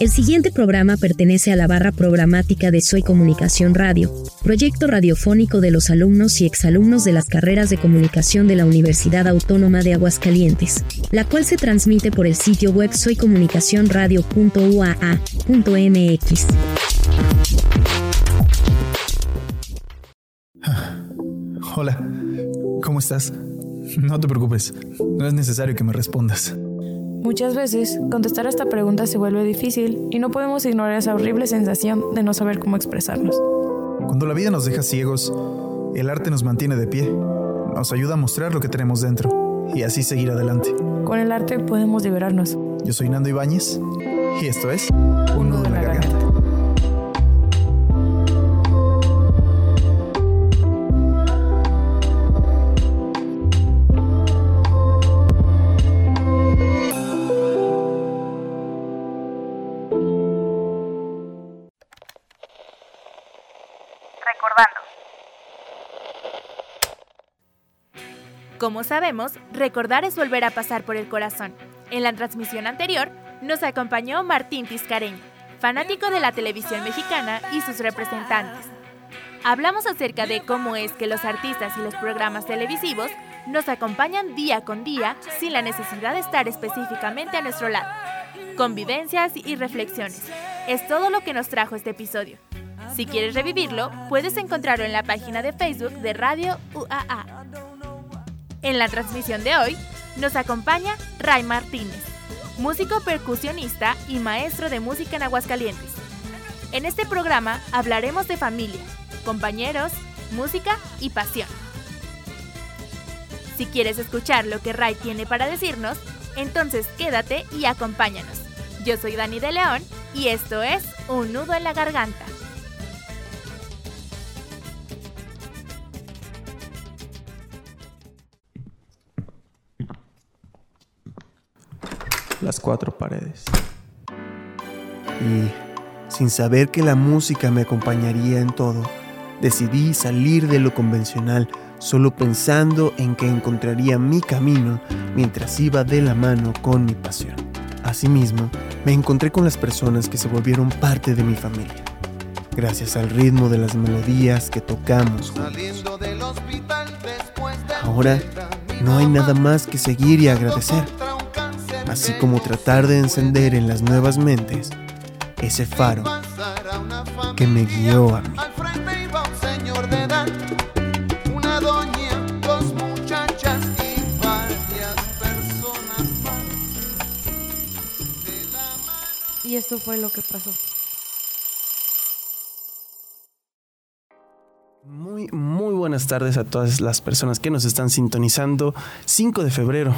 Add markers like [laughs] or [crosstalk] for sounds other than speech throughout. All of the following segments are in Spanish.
El siguiente programa pertenece a la barra programática de Soy Comunicación Radio, proyecto radiofónico de los alumnos y exalumnos de las carreras de comunicación de la Universidad Autónoma de Aguascalientes, la cual se transmite por el sitio web soycomunicacionradio.uaa.mx. Hola, ¿cómo estás? No te preocupes, no es necesario que me respondas. Muchas veces, contestar a esta pregunta se vuelve difícil y no podemos ignorar esa horrible sensación de no saber cómo expresarnos. Cuando la vida nos deja ciegos, el arte nos mantiene de pie, nos ayuda a mostrar lo que tenemos dentro y así seguir adelante. Con el arte podemos liberarnos. Yo soy Nando Ibáñez y esto es Un nudo Como sabemos, recordar es volver a pasar por el corazón. En la transmisión anterior nos acompañó Martín Tiscareño, fanático de la televisión mexicana y sus representantes. Hablamos acerca de cómo es que los artistas y los programas televisivos nos acompañan día con día sin la necesidad de estar específicamente a nuestro lado. Convivencias y reflexiones. Es todo lo que nos trajo este episodio. Si quieres revivirlo, puedes encontrarlo en la página de Facebook de Radio UAA. En la transmisión de hoy nos acompaña Ray Martínez, músico percusionista y maestro de música en Aguascalientes. En este programa hablaremos de familia, compañeros, música y pasión. Si quieres escuchar lo que Ray tiene para decirnos, entonces quédate y acompáñanos. Yo soy Dani de León y esto es Un nudo en la garganta. Las cuatro paredes. Y, sin saber que la música me acompañaría en todo, decidí salir de lo convencional solo pensando en que encontraría mi camino mientras iba de la mano con mi pasión. Asimismo, me encontré con las personas que se volvieron parte de mi familia. Gracias al ritmo de las melodías que tocamos juntos. Ahora no hay nada más que seguir y agradecer así como tratar de encender en las nuevas mentes ese faro que me guió a mí. Y esto fue lo que pasó. Muy, muy buenas tardes a todas las personas que nos están sintonizando. 5 de febrero,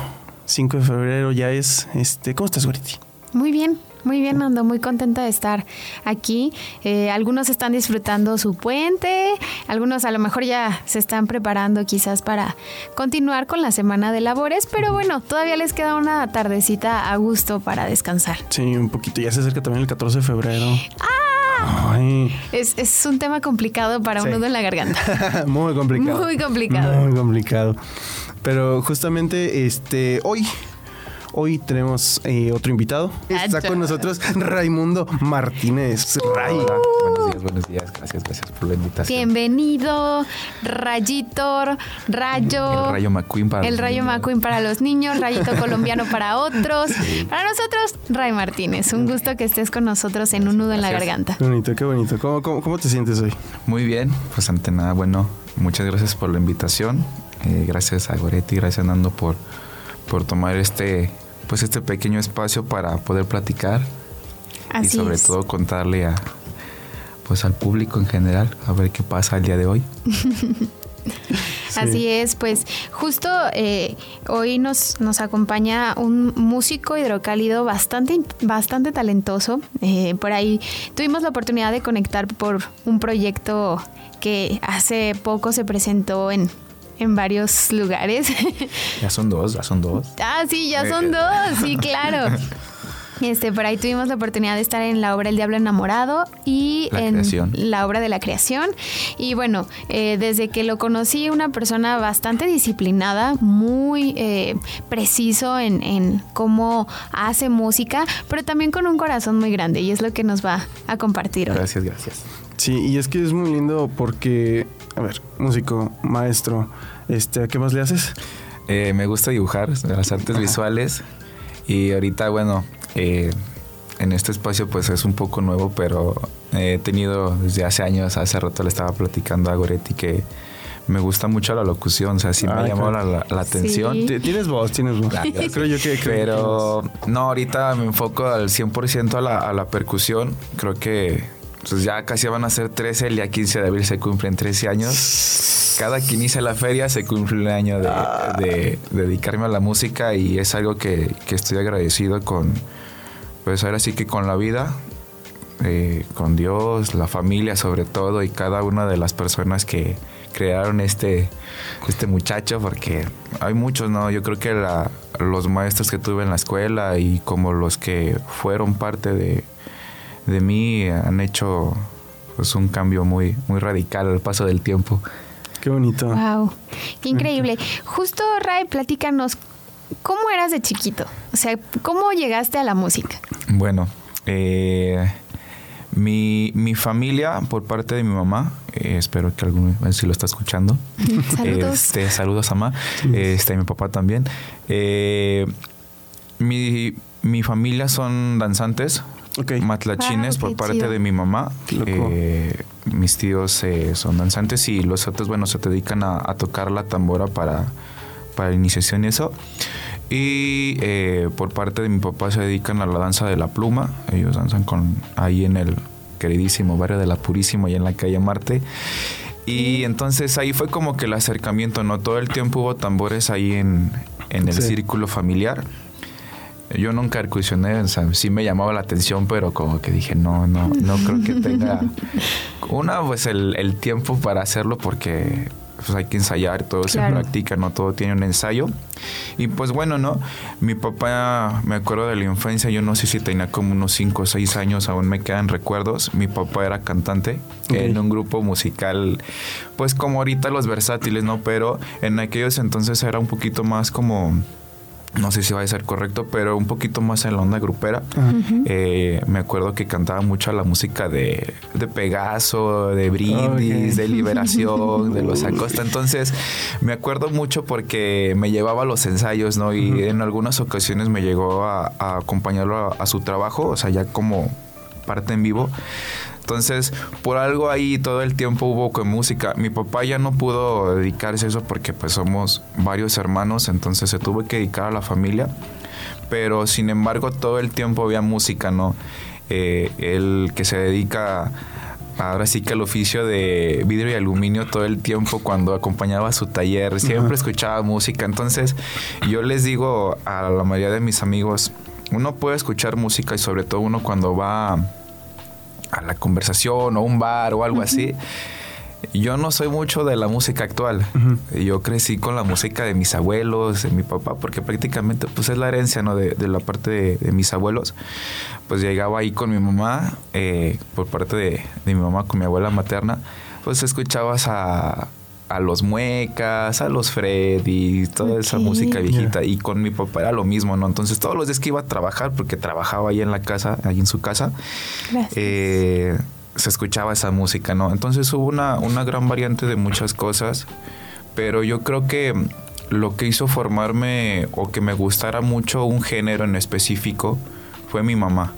5 de febrero ya es. Este, ¿Cómo estás, Goriti? Muy bien, muy bien, ando muy contenta de estar aquí. Eh, algunos están disfrutando su puente, algunos a lo mejor ya se están preparando quizás para continuar con la semana de labores, pero bueno, todavía les queda una tardecita a gusto para descansar. Sí, un poquito. Ya se acerca también el 14 de febrero. ¡Ah! Ay. Es, es un tema complicado para Sí. un nudo en la garganta. [laughs] Muy complicado. Muy complicado. Muy complicado. Pero justamente este hoy. Hoy tenemos eh, otro invitado. Está con nosotros Raimundo Martínez. Ray. Buenos días, buenos días. Gracias, gracias por la invitación. Bienvenido, Rayito, Rayo. El rayo McQueen para El los Rayo niños. McQueen para los niños, Rayito colombiano para [laughs] otros. Para nosotros, Ray Martínez. Un gusto que estés con nosotros en un nudo en la garganta. Qué bonito, qué bonito. ¿Cómo, cómo, cómo te sientes hoy? Muy bien, pues ante nada, bueno, muchas gracias por la invitación. Eh, gracias a Goretti, gracias a Nando por, por tomar este, pues este pequeño espacio para poder platicar Así y sobre es. todo contarle a pues al público en general a ver qué pasa el día de hoy. [laughs] Así es, pues justo eh, hoy nos, nos acompaña un músico hidrocálido bastante, bastante talentoso. Eh, por ahí tuvimos la oportunidad de conectar por un proyecto que hace poco se presentó en, en varios lugares. Ya son dos, ya son dos. ah, sí, ya son dos, sí, [laughs] claro. Este, por ahí tuvimos la oportunidad de estar en la obra El Diablo Enamorado y en la obra de la creación. Y bueno, eh, desde que lo conocí, una persona bastante disciplinada, muy eh, preciso en, en, cómo hace música, pero también con un corazón muy grande y es lo que nos va a compartir hoy. Gracias, gracias. Sí, y es que es muy lindo porque, a ver, músico, maestro, este, ¿a qué más le haces? Eh, me gusta dibujar, las artes visuales y ahorita, bueno, eh, en este espacio pues es un poco nuevo, pero he tenido desde hace años, hace rato le estaba platicando a Goretti que me gusta mucho la locución, o sea, sí me ha llamado la, atención. Tienes voz, tienes voz. [laughs] creo yo que... pero no, ahorita me enfoco al 100% a la, a la percusión. Creo que pues ya casi van a ser 13, el día 15 de abril se cumplen 13 años. Cada que inicia la feria se cumple un año de, dedicarme a la música y es algo que, que estoy agradecido con, pues ahora sí que con la vida, eh, con Dios, la familia sobre todo y cada una de las personas que crearon este, este muchacho, porque hay muchos, ¿no? Yo creo que los maestros que tuve en la escuela y como los que fueron parte de, de mí han hecho pues un cambio muy, muy radical al paso del tiempo. Qué bonito. Wow, qué increíble. Justo, Ray, platícanos, ¿cómo eras de chiquito? O sea, ¿cómo llegaste a la música? Bueno, eh, mi, mi, familia, por parte de mi mamá, eh, espero que algún si lo está escuchando. [laughs] saludos. Este, saludos, mamá. Este, mi papá también. Eh, mi, mi familia son danzantes, matlachines por parte de mi mamá. Eh, mis tíos eh, son danzantes y los otros, bueno, se dedican a, tocar la tambora para, para iniciación y eso. Y eh, por parte de mi papá se dedican a la danza de la pluma. Ellos danzan con ahí en el queridísimo barrio de la Purísima y en la calle Marte. Y entonces ahí fue como que el acercamiento, ¿no? Todo el tiempo hubo tambores ahí en, en el círculo familiar. Yo nunca percusioné, o sea, sí me llamaba la atención, pero como que dije, no, no, no creo que tenga [laughs] una, pues el, el tiempo para hacerlo porque pues hay que ensayar, todo se practica, no todo tiene un ensayo. Y pues bueno, ¿no? Mi papá, me acuerdo de la infancia, yo no sé si tenía como unos 5 o 6 años, aún me quedan recuerdos. Mi papá era cantante en un grupo musical, pues como ahorita los versátiles, ¿no? Pero en aquellos entonces era un poquito más como no sé si va a ser correcto, pero un poquito más en la onda grupera. Eh, me acuerdo que cantaba mucho la música de, de Pegaso, de Brindis, de Liberación, de Los [laughs] Acosta. Entonces, me acuerdo mucho porque me llevaba a los ensayos, ¿no? Y en algunas ocasiones me llegó a, acompañarlo a, su trabajo, o sea, ya como parte en vivo. Entonces, por algo ahí todo el tiempo hubo con música. Mi papá ya no pudo dedicarse a eso porque pues somos varios hermanos, entonces se tuvo que dedicar a la familia. Pero sin embargo todo el tiempo había música, ¿no? Eh, el que se dedica ahora sí que al oficio de vidrio y aluminio todo el tiempo cuando acompañaba a su taller, siempre escuchaba música. Entonces yo les digo a la mayoría de mis amigos, uno puede escuchar música y sobre todo uno cuando va a la conversación o un bar o algo así. Yo no soy mucho de la música actual. Yo crecí con la música de mis abuelos, de mi papá, porque prácticamente pues es la herencia ¿no? de, la parte de, mis abuelos. Pues llegaba ahí con mi mamá, eh, por parte de, de mi mamá, con mi abuela materna, pues escuchabas a, a los muecas, a los Freddy, toda esa música viejita. Y con mi papá era lo mismo, ¿no? Entonces todos los días que iba a trabajar, porque trabajaba ahí en la casa, ahí en su casa, eh, se escuchaba esa música, ¿no? Entonces hubo una, una gran variante de muchas cosas, pero yo creo que lo que hizo formarme o que me gustara mucho un género en específico fue mi mamá.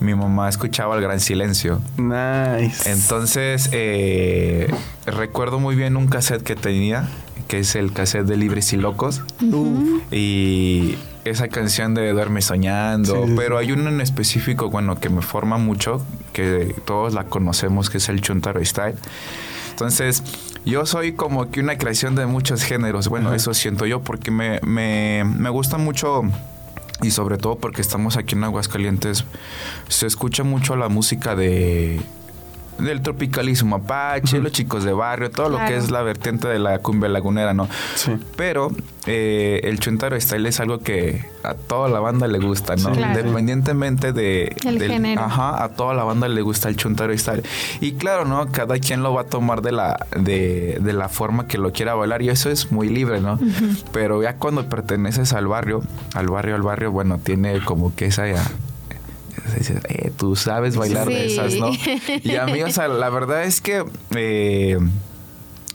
Mi mamá escuchaba el gran silencio. Nice. Entonces, eh, recuerdo muy bien un cassette que tenía, que es el cassette de Libres y Locos. Y esa canción de Duerme Soñando, pero hay uno en específico, bueno, que me forma mucho, que todos la conocemos, que es el Chuntaro Style. Entonces, yo soy como que una creación de muchos géneros. Bueno, eso siento yo porque me, me, me gusta mucho y sobre todo porque estamos aquí en Aguascalientes, se escucha mucho la música de del tropicalismo apache, los chicos de barrio, todo lo que es la vertiente de la cumbia lagunera, ¿no? Sí. Pero eh, el chuntaro style es algo que a toda la banda le gusta, ¿no? Independientemente de... El género. Ajá, a toda la banda le gusta el chuntaro style. Y claro, ¿no? Cada quien lo va a tomar de la, de, de la forma que lo quiera bailar y eso es muy libre, ¿no? Pero ya cuando perteneces al barrio, al barrio, al barrio, bueno, tiene como que esa ya eh, tú sabes bailar de esas, ¿no? Y a mí, o sea, la verdad es que eh,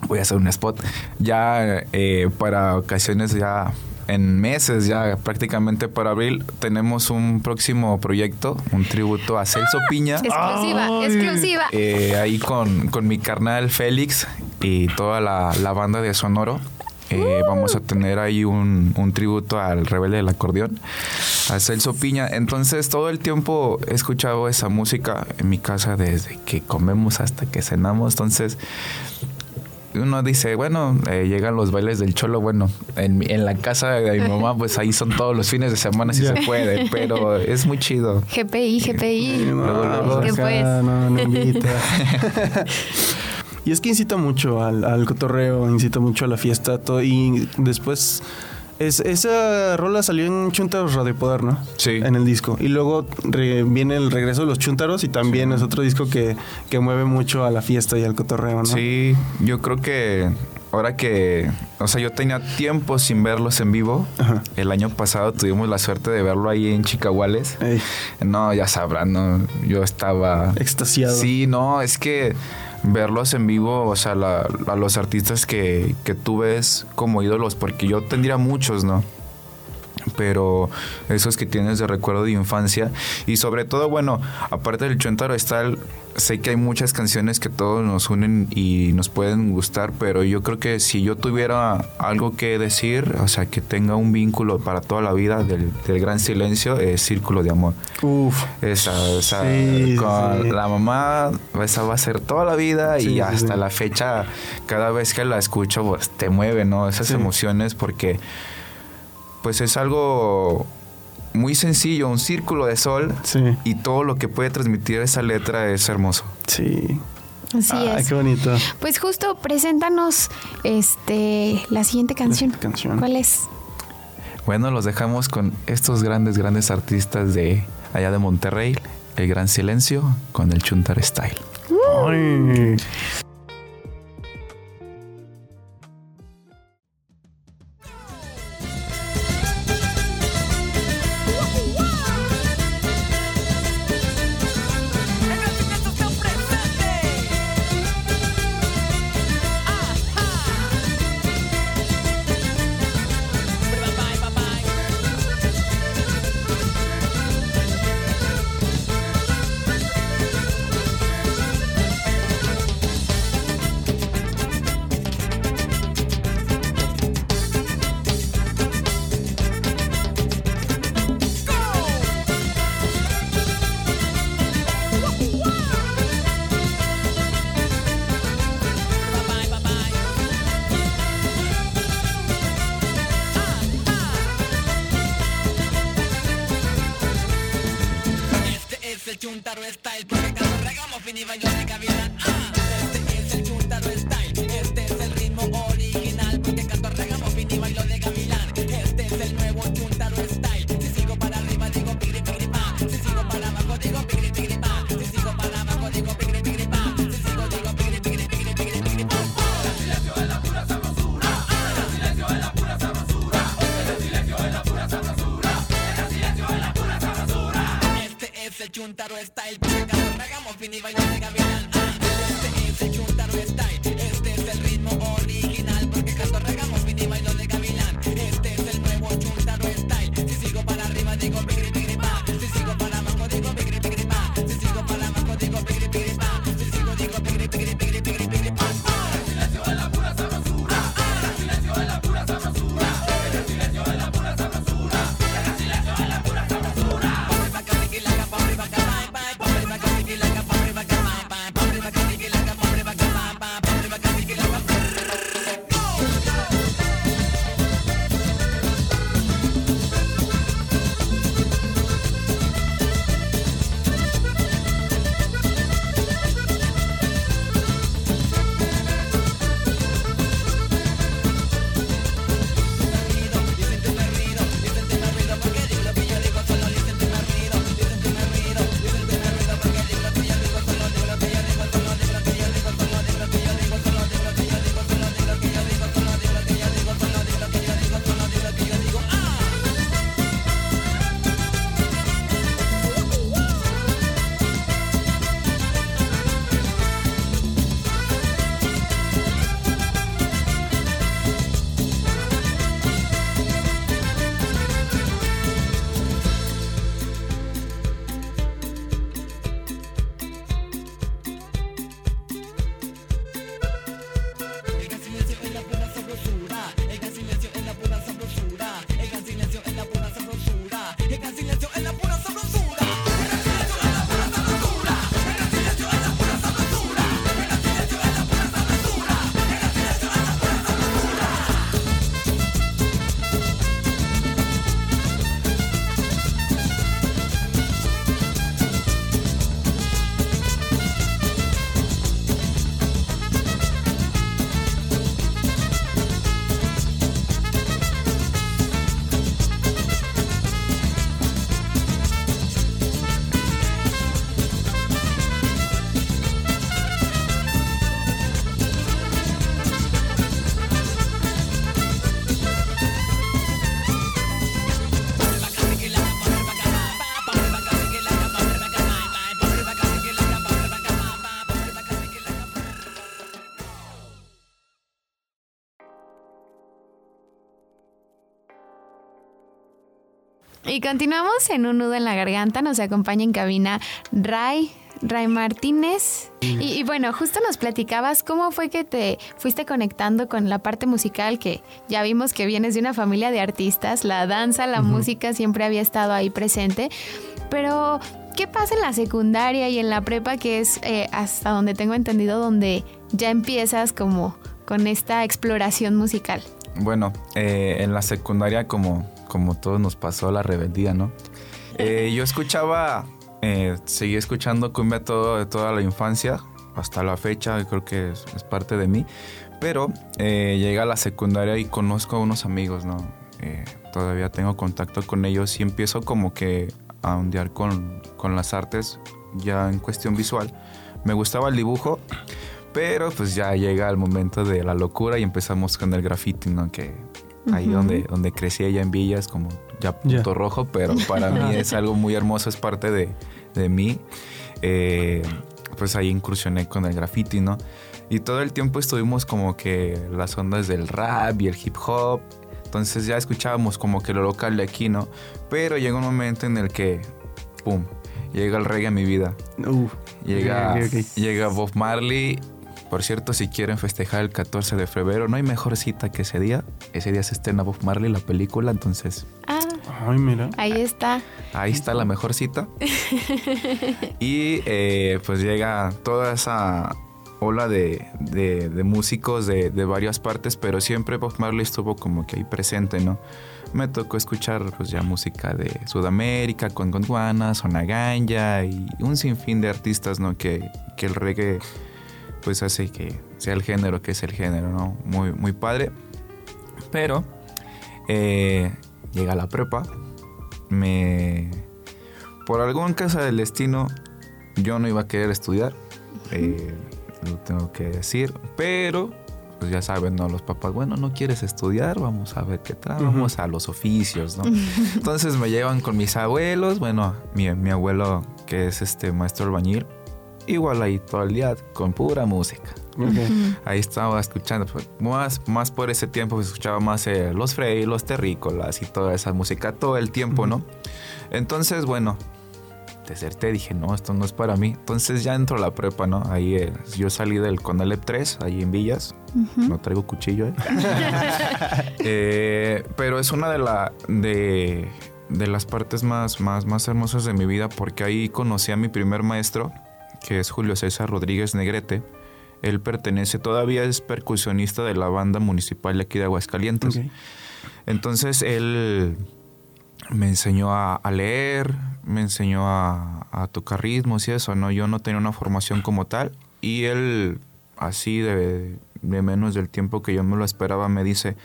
voy a hacer un spot. Ya eh, para ocasiones ya en meses ya prácticamente para abril tenemos un próximo proyecto, un tributo a Celso Piña. Exclusiva, exclusiva. ahí con, con, mi carnal Félix y toda la, la banda de Sonoro. Eh, vamos a tener ahí un, tributo al rebelde del acordeón, a Celso Piña. Entonces todo el tiempo he escuchado esa música en mi casa desde que comemos hasta que cenamos. Entonces uno dice, bueno, eh, llegan los bailes del cholo, bueno, en, en, la casa de mi mamá, pues ahí son todos los fines de semana si se puede, pero es muy chido. GPI, GPI. No, ¿Qué pues? no, no Y es que incita mucho al, cotorreo, incita mucho a la fiesta, todo, y después... Es, esa rola salió en Chuntaros Radio Poder, ¿no? Sí. En el disco. Y luego viene el regreso de los Chuntaros y también es otro disco que, que, mueve mucho a la fiesta y al cotorreo, ¿no? Sí, yo creo que ahora que, o sea, yo tenía tiempo sin verlos en vivo. El año pasado tuvimos la suerte de verlo ahí en Chicahuales. No, ya sabrán, no, yo estaba extasiado. Sí, no, es que verlos en vivo, o sea, a los artistas que, que tú ves como ídolos, porque yo tendría muchos, ¿no? Pero esos que tienes de recuerdo de infancia. Y sobre todo bueno aparte del Chuntaro está sé que hay muchas canciones que todos nos unen y nos pueden gustar pero yo creo que si yo tuviera algo que decir o sea que tenga un vínculo para toda la vida del, gran silencio es Círculo de Amor. Uf. Esa, esa con la mamá esa va a ser toda la vida y hasta la fecha cada vez que la escucho pues te mueve no esas emociones porque pues es algo muy sencillo, un círculo de sol y todo lo que puede transmitir esa letra es hermoso. Sí. Así Ay, qué bonito. Pues justo preséntanos este la siguiente canción. canción. ¿Cuál es? Bueno, los dejamos con estos grandes, grandes artistas de allá de Monterrey, El Gran Silencio, con el Chuntar Style. Ay. Y continuamos en un nudo en la garganta. Nos acompaña en cabina Ray, Ray Martínez. Y, bueno, justo nos platicabas cómo fue que te fuiste conectando con la parte musical, que ya vimos que vienes de una familia de artistas, la danza, la música siempre había estado ahí presente, pero ¿qué pasa en la secundaria y en la prepa, que es eh, hasta donde tengo entendido, donde ya empiezas como con esta exploración musical? Bueno, eh, en la secundaria como, como todos nos pasó la rebeldía, ¿no? Eh, yo escuchaba eh, seguí escuchando cumbia todo, de toda la infancia, hasta la fecha, creo que es, parte de mí. Pero eh, llega a la secundaria y conozco a unos amigos, ¿no? Eh, todavía tengo contacto con ellos y empiezo como que a ondear con, con las artes, ya en cuestión visual. Me gustaba el dibujo, pero pues ya llega el momento de la locura y empezamos con el graffiti, ¿no? Que ahí donde, donde crecí allá en Villas, como ya punto rojo, pero para [laughs] mí es algo muy hermoso, es parte de, de mí. Eh, pues ahí incursioné con el graffiti, ¿no? Y todo el tiempo estuvimos como que las ondas del rap y el hip hop. Entonces ya escuchábamos como que lo local de aquí, ¿no? Pero llega un momento en el que, ¡pum! Llega el reggae a mi vida. llega, llega Bob Marley por cierto, si quieren festejar el 14 de febrero, no hay mejor cita que ese día. Ese día se estrena Bob Marley, la película, entonces... Ah, mira. Ahí está. Ahí está la mejor cita. [laughs] y eh, pues llega toda esa ola de, músicos de, varias partes, pero siempre Bob Marley estuvo como que ahí presente, ¿no? Me tocó escuchar pues ya música de Sudamérica, con Gondwana, Sonaganya y un sinfín de artistas, ¿no? Que, que el reggae pues hace que sea el género que es el género, ¿no? Muy, muy padre. Pero eh, llega la prepa, me... Por algún caso del destino, yo no iba a querer estudiar, eh, lo tengo que decir, pero pues ya saben, ¿no? Los papás, bueno, no quieres estudiar, vamos a ver qué tal, vamos a los oficios, ¿no? [laughs] Entonces me llevan con mis abuelos, bueno, mi, mi abuelo que es este maestro albañil, igual ahí todo el día con pura música. Ahí estaba escuchando, pues, más, más por ese tiempo pues, escuchaba más eh, los Frey, los Terrícolas y toda esa música todo el tiempo, ¿no? Entonces, bueno, deserté, dije, no, esto no es para mí. Entonces ya entro a la prepa, ¿no? Ahí eh, yo salí del Conalep 3, ahí en Villas. No traigo cuchillo, ¿eh? [laughs] ¿eh? Pero es una de, la, de, de las partes más, más, más hermosas de mi vida porque ahí conocí a mi primer maestro que es Julio César Rodríguez Negrete. Él pertenece, todavía es percusionista de la banda municipal de aquí de Aguascalientes. Entonces él me enseñó a, leer, me enseñó a, tocar ritmos y eso, ¿no? Yo no tenía una formación como tal y él, así de, de menos del tiempo que yo me lo esperaba, me dice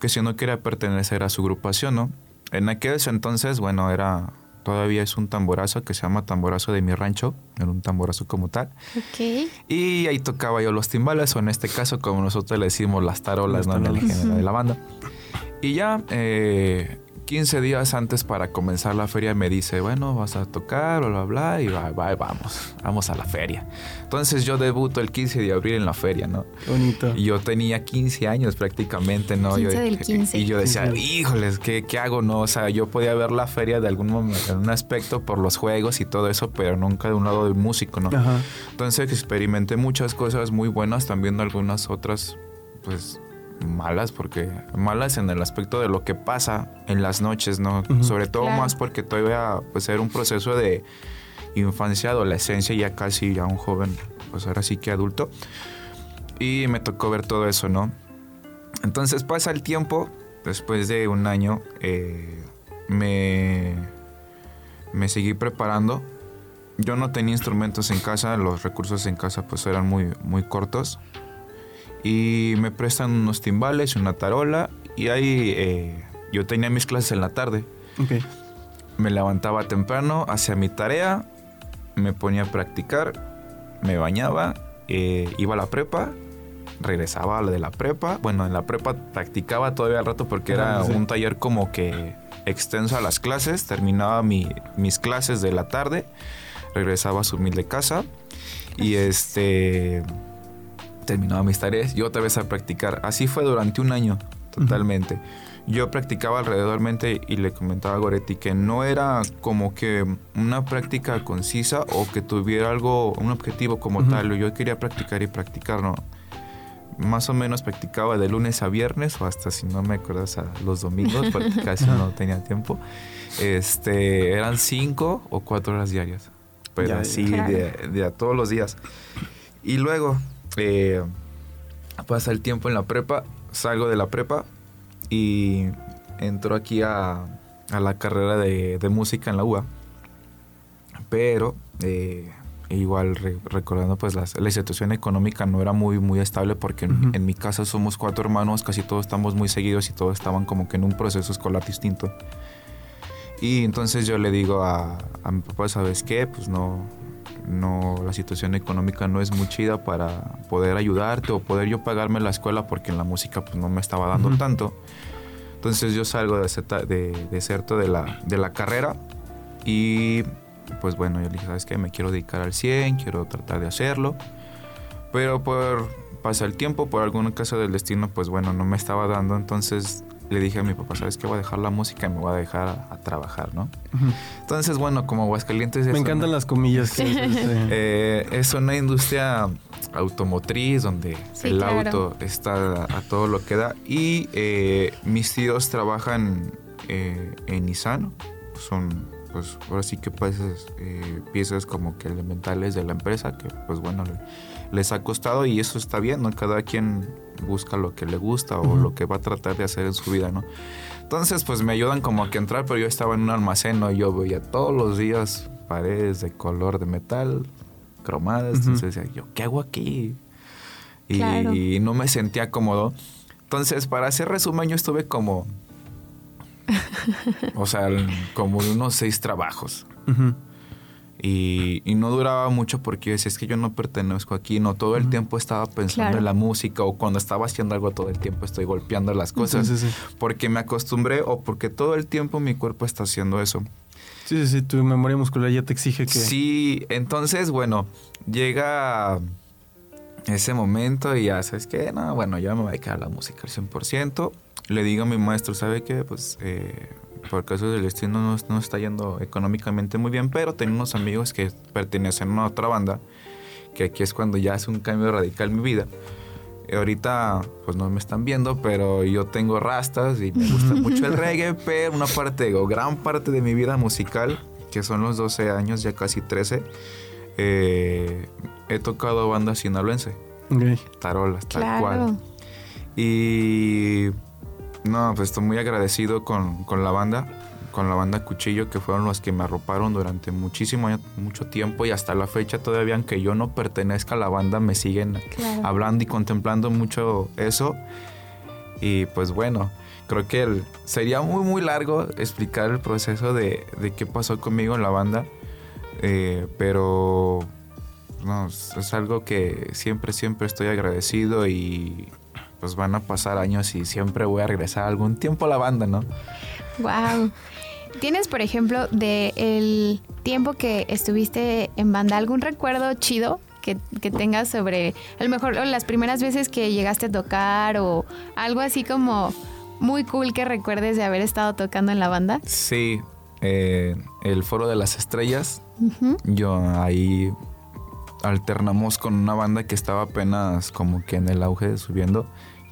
que si no quería pertenecer a su agrupación, ¿no? En aquel entonces, bueno, era todavía es un tamborazo que se llama Tamborazo de mi rancho, era un tamborazo como tal. Okay. Y ahí tocaba yo los timbales, o en este caso, como nosotros le decimos, las tarolas, ¿no? En el género de la banda. Y ya, eh, 15 días antes para comenzar la feria me dice, bueno, vas a tocar, bla, bla, bla, y va, va, vamos, vamos a la feria. Entonces yo debuto el 15 de abril en la feria, ¿no? Bonito. Y yo tenía 15 años prácticamente, ¿no? 15 del 15. Y yo decía, híjoles, ¿qué, ¿qué hago? No, o sea, yo podía ver la feria de algún momento, en un aspecto por los juegos y todo eso, pero nunca de un lado del músico, ¿no? Ajá. Entonces experimenté muchas cosas muy buenas, también algunas otras, pues malas porque malas en el aspecto de lo que pasa en las noches, ¿no? Sobre todo más porque todavía pues era un proceso de infancia, adolescencia, ya casi ya un joven, pues ahora sí que adulto. Y me tocó ver todo eso, ¿no? Entonces pasa el tiempo, después de un año eh, me, me seguí preparando. Yo no tenía instrumentos en casa, los recursos en casa pues eran muy, muy cortos y me prestan unos timbales, una tarola y ahí eh, yo tenía mis clases en la tarde. Me levantaba temprano, hacía mi tarea, me ponía a practicar, me bañaba, eh, iba a la prepa, regresaba a la de la prepa. Bueno, en la prepa practicaba todavía al rato porque era un taller como que extenso a las clases. Terminaba mis clases de la tarde, regresaba a su humilde casa y este terminaba mis tareas y otra vez a practicar. Así fue durante un año, totalmente. yo practicaba alrededormente y le comentaba a Goretti que no era como que una práctica concisa o que tuviera algo, un objetivo como tal. Yo quería practicar y practicar, ¿no? Más o menos practicaba de lunes a viernes o hasta si no me acuerdas a los domingos porque [laughs] casi no tenía tiempo. Este, eran cinco o cuatro horas diarias. Pero así de, a todos los días. Y luego eh, pasa el tiempo en la prepa, salgo de la prepa y entró aquí a, la carrera de, música en la UA. Pero eh, igual recordando pues la, situación económica no era muy muy estable porque en, mi casa somos cuatro hermanos, casi todos estamos muy seguidos y todos estaban como que en un proceso escolar distinto. Y entonces yo le digo a, a mi papá, ¿sabes qué? Pues no, no, la situación económica no es muy chida para poder ayudarte o poder yo pagarme la escuela porque en la música pues no me estaba dando tanto. Entonces yo salgo de, de, de cierto de la, de la carrera y pues bueno, yo le dije, ¿sabes qué? Me quiero dedicar al 100, quiero tratar de hacerlo. Pero por pasar el tiempo, por algún caso del destino, pues bueno, no me estaba dando. Entonces le dije a mi papá, ¿sabes qué? Voy a dejar la música y me voy a dejar a, trabajar, ¿no? Entonces, bueno, como Aguascalientes... Me encantan las comillas. [laughs] Eh, es una industria automotriz donde el auto está a, todo lo que da. Y eh, mis tíos trabajan eh, en Nissan. Son, pues, ahora sí que piezas, piezas como que elementales de la empresa que, pues bueno, les ha costado y eso está bien, ¿no? Cada quien busca lo que le gusta o lo que va a tratar de hacer en su vida, ¿no? Entonces, pues me ayudan como a que entrar, pero yo estaba en un almacén, ¿no? Yo veía todos los días paredes de color de metal, cromadas, entonces decía, yo, ¿qué hago aquí? Y, no me sentía cómodo. Entonces, para hacer resumen, yo estuve como, [laughs] o sea, como unos seis trabajos. Y, no duraba mucho porque yo decía, es que yo no pertenezco aquí, no todo el tiempo estaba pensando en la música o cuando estaba haciendo algo todo el tiempo estoy golpeando las cosas. Porque me acostumbré o porque todo el tiempo mi cuerpo está haciendo eso. Sí, sí, sí, tu memoria muscular ya te exige que... Sí, entonces, bueno, llega ese momento y ya sabes que, no, bueno, ya me voy a quedar la música al 100%. Le digo a mi maestro, ¿sabe qué? Pues eh, por caso del destino no, no, está yendo económicamente muy bien, pero tengo unos amigos que pertenecen a otra banda, que aquí es cuando ya hace un cambio radical en mi vida. ahorita pues no me están viendo, pero yo tengo rastas y me gusta [laughs] mucho el reggae, pero una parte o gran parte de mi vida musical, que son los 12 años, ya casi 13, eh, he tocado bandas sinaloense. Tarolas, tal cual. Y no, pues estoy muy agradecido con, la banda, con la banda Cuchillo, que fueron los que me arroparon durante muchísimo, mucho tiempo y hasta la fecha todavía, aunque yo no pertenezca a la banda, me siguen hablando y contemplando mucho eso. Y pues bueno, creo que sería muy, muy largo explicar el proceso de, qué pasó conmigo en la banda, eh, pero no, es algo que siempre, siempre estoy agradecido y pues van a pasar años y siempre voy a regresar algún tiempo a la banda, ¿no? Wow. ¿Tienes, por ejemplo, de el tiempo que estuviste en banda algún recuerdo chido que, que, tengas sobre, a lo mejor las primeras veces que llegaste a tocar o algo así como muy cool que recuerdes de haber estado tocando en la banda? Sí, eh, el Foro de las Estrellas. Yo ahí alternamos con una banda que estaba apenas como que en el auge subiendo,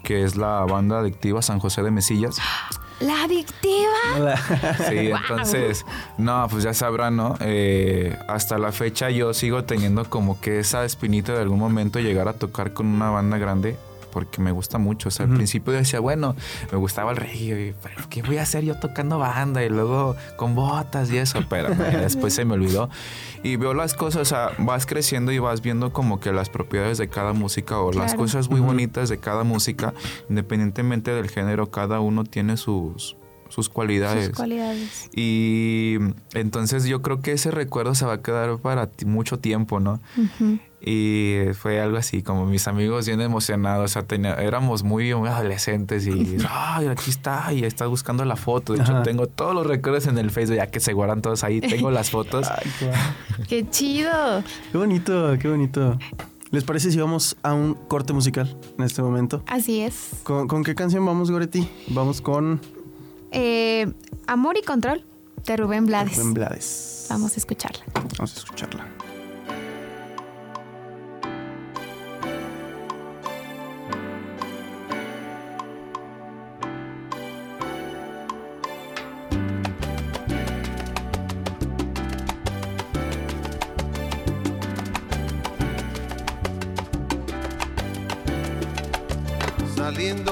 que es la banda adictiva San José de Mesillas. ¿La adictiva? Sí, entonces, no, pues ya sabrán, ¿no? Eh, hasta la fecha yo sigo teniendo como que esa espinita de algún momento llegar a tocar con una banda grande porque me gusta mucho. O sea, al principio decía, bueno, me gustaba el reggae, pero ¿qué voy a hacer yo tocando banda? Y luego con botas y eso, pero después se me olvidó. Y veo las cosas, o sea, vas creciendo y vas viendo como que las propiedades de cada música o las cosas muy bonitas de cada música, independientemente del género, cada uno tiene sus, sus cualidades. Sus cualidades. Y entonces yo creo que ese recuerdo se va a quedar para mucho tiempo, ¿no? Y fue algo así, como mis amigos bien emocionados, o sea, éramos muy, adolescentes y, [laughs] ay, aquí está, y está buscando la foto. De hecho, tengo todos los recuerdos en el Facebook, ya que se guardan todos ahí, tengo las fotos. [laughs] ay, qué chido. Qué bonito, qué bonito. ¿Les parece si vamos a un corte musical en este momento? Así es. ¿Con, qué canción vamos, Goretti? Vamos con eh, Amor y Control de Rubén Blades. Rubén Blades. Vamos a escucharla. Vamos a escucharla.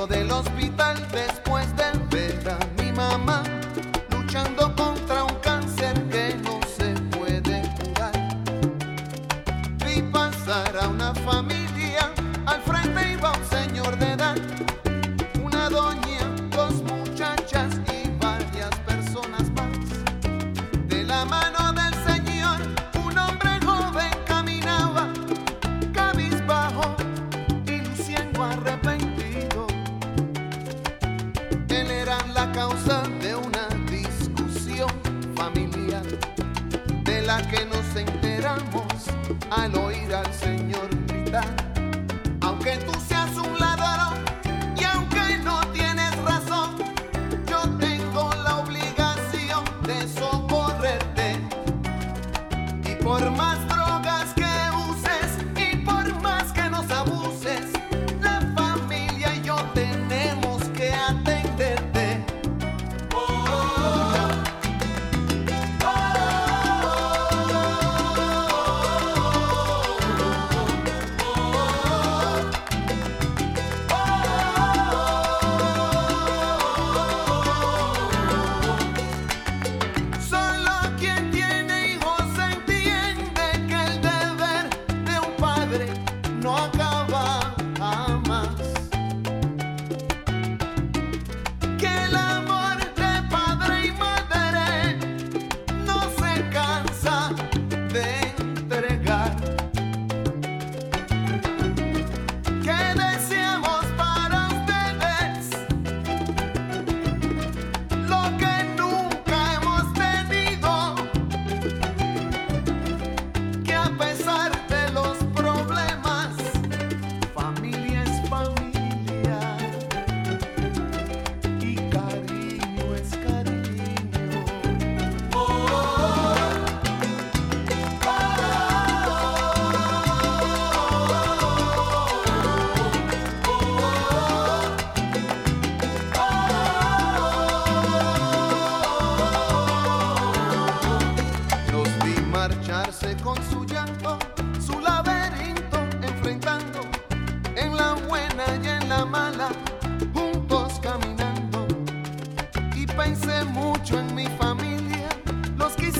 Del hospital después de ver a mi mamá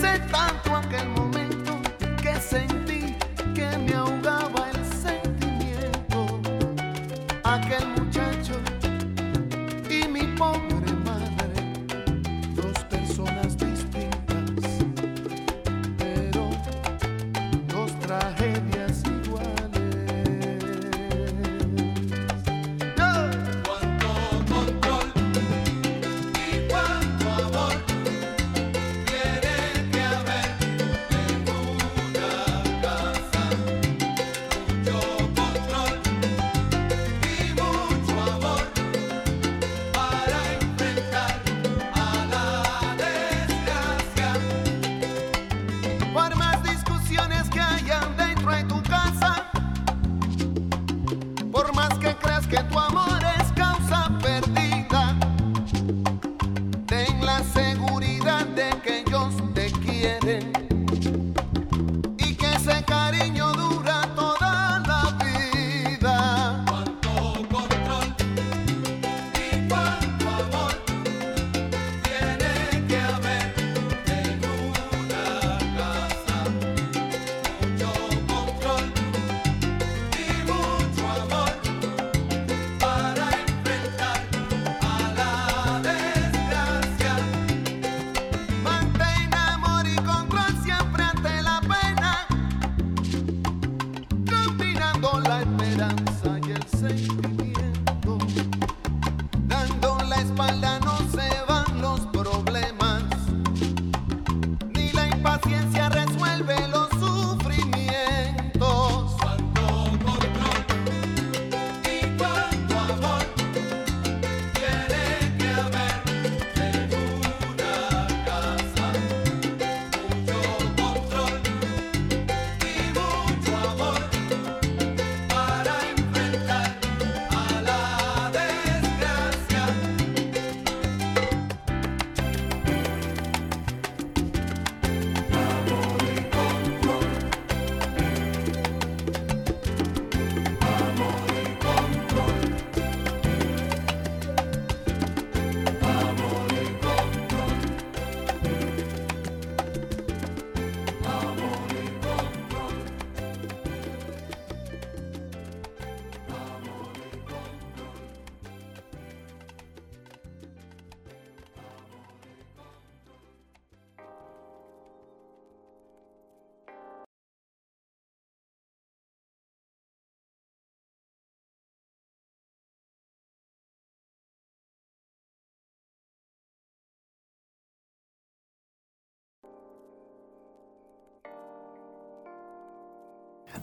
los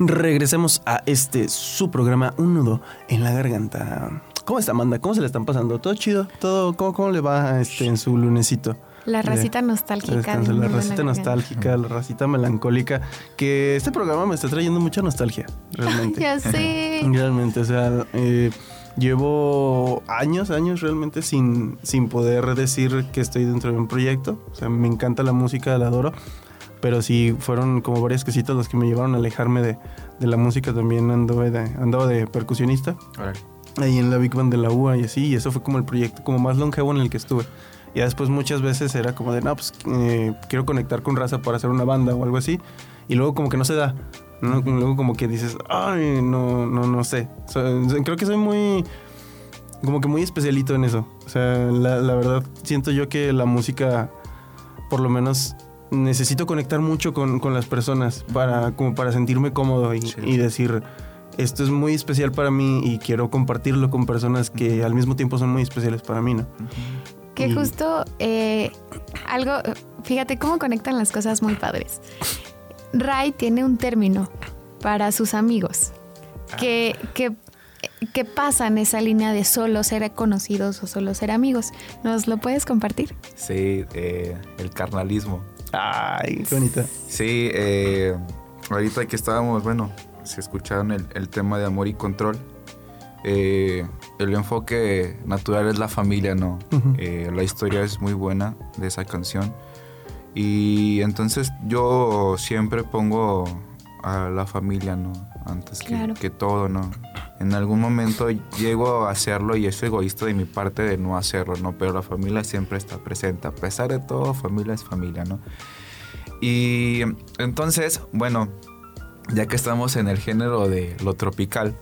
regresemos a este su programa Un nudo en la garganta. ¿Cómo está Amanda? ¿Cómo se le están pasando? ¿Todo chido? ¿Todo, cómo, cómo le va este, en su lunesito? La racita nostálgica. la racita nostálgica, la racita melancólica, que este programa me está trayendo mucha nostalgia, realmente. ya sé. [laughs] realmente, o sea, eh, llevo años, años realmente sin, sin poder decir que estoy dentro de un proyecto. O sea, me encanta la música, la adoro pero sí fueron como varias cositas las que me llevaron a alejarme de, la música. También anduve de, andaba de percusionista. Ahí en la Big Band de la UA y así, y eso fue como el proyecto como más longevo en el que estuve. Y después muchas veces era como de, no, pues eh, quiero conectar con raza para hacer una banda o algo así. Y luego como que no se da. Luego como que dices, ay, no, no, no sé. creo que soy muy, como que muy especialito en eso. O sea, la, la verdad siento yo que la música, por lo menos necesito conectar mucho con, las personas para, como para sentirme cómodo y, decir, esto es muy especial para mí y quiero compartirlo con personas que al mismo tiempo son muy especiales para mí, ¿no? Que justo eh, algo, fíjate cómo conectan las cosas muy padres. Ray tiene un término para sus amigos que, que, que pasa en esa línea de solo ser conocidos o solo ser amigos. ¿Nos lo puedes compartir? Sí, eh, el carnalismo. Ay, qué bonita. Sí, eh, ahorita que estábamos, bueno, se escucharon el, tema de amor y control. Eh, el enfoque natural es la familia, ¿no? Eh, la historia es muy buena de esa canción. Y entonces yo siempre pongo a la familia, ¿no? Antes que, que, todo, ¿no? En algún momento llego a hacerlo y es egoísta de mi parte de no hacerlo, ¿no? Pero la familia siempre está presente. A pesar de todo, familia es familia, ¿no? Y entonces, bueno, ya que estamos en el género de lo tropical,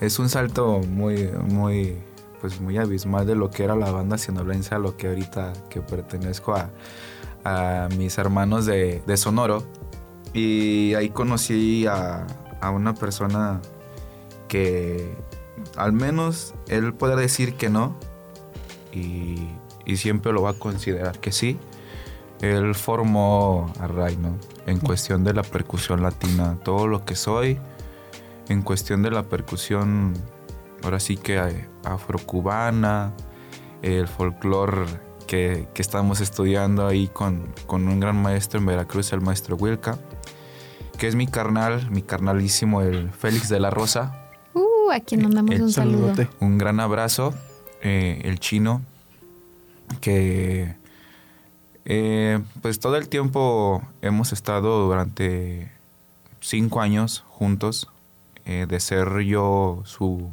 es un salto muy, muy, pues muy abismal de lo que era la banda sinaloense a lo que ahorita que pertenezco a, mis hermanos de, Sonoro. Y ahí conocí a una persona que al menos él puede decir que no y, siempre lo va a considerar que sí. Él formó a Ray, En cuestión de la percusión latina, todo lo que soy, en cuestión de la percusión, ahora sí que afrocubana, el folclore que, estamos estudiando ahí con, con, un gran maestro en Veracruz, el maestro Wilka, que es mi carnal, mi carnalísimo, el Félix de la Rosa a quien mandamos un saludo. Un gran abrazo, eh, el chino, que eh, pues todo el tiempo hemos estado durante cinco años juntos, eh, de ser yo su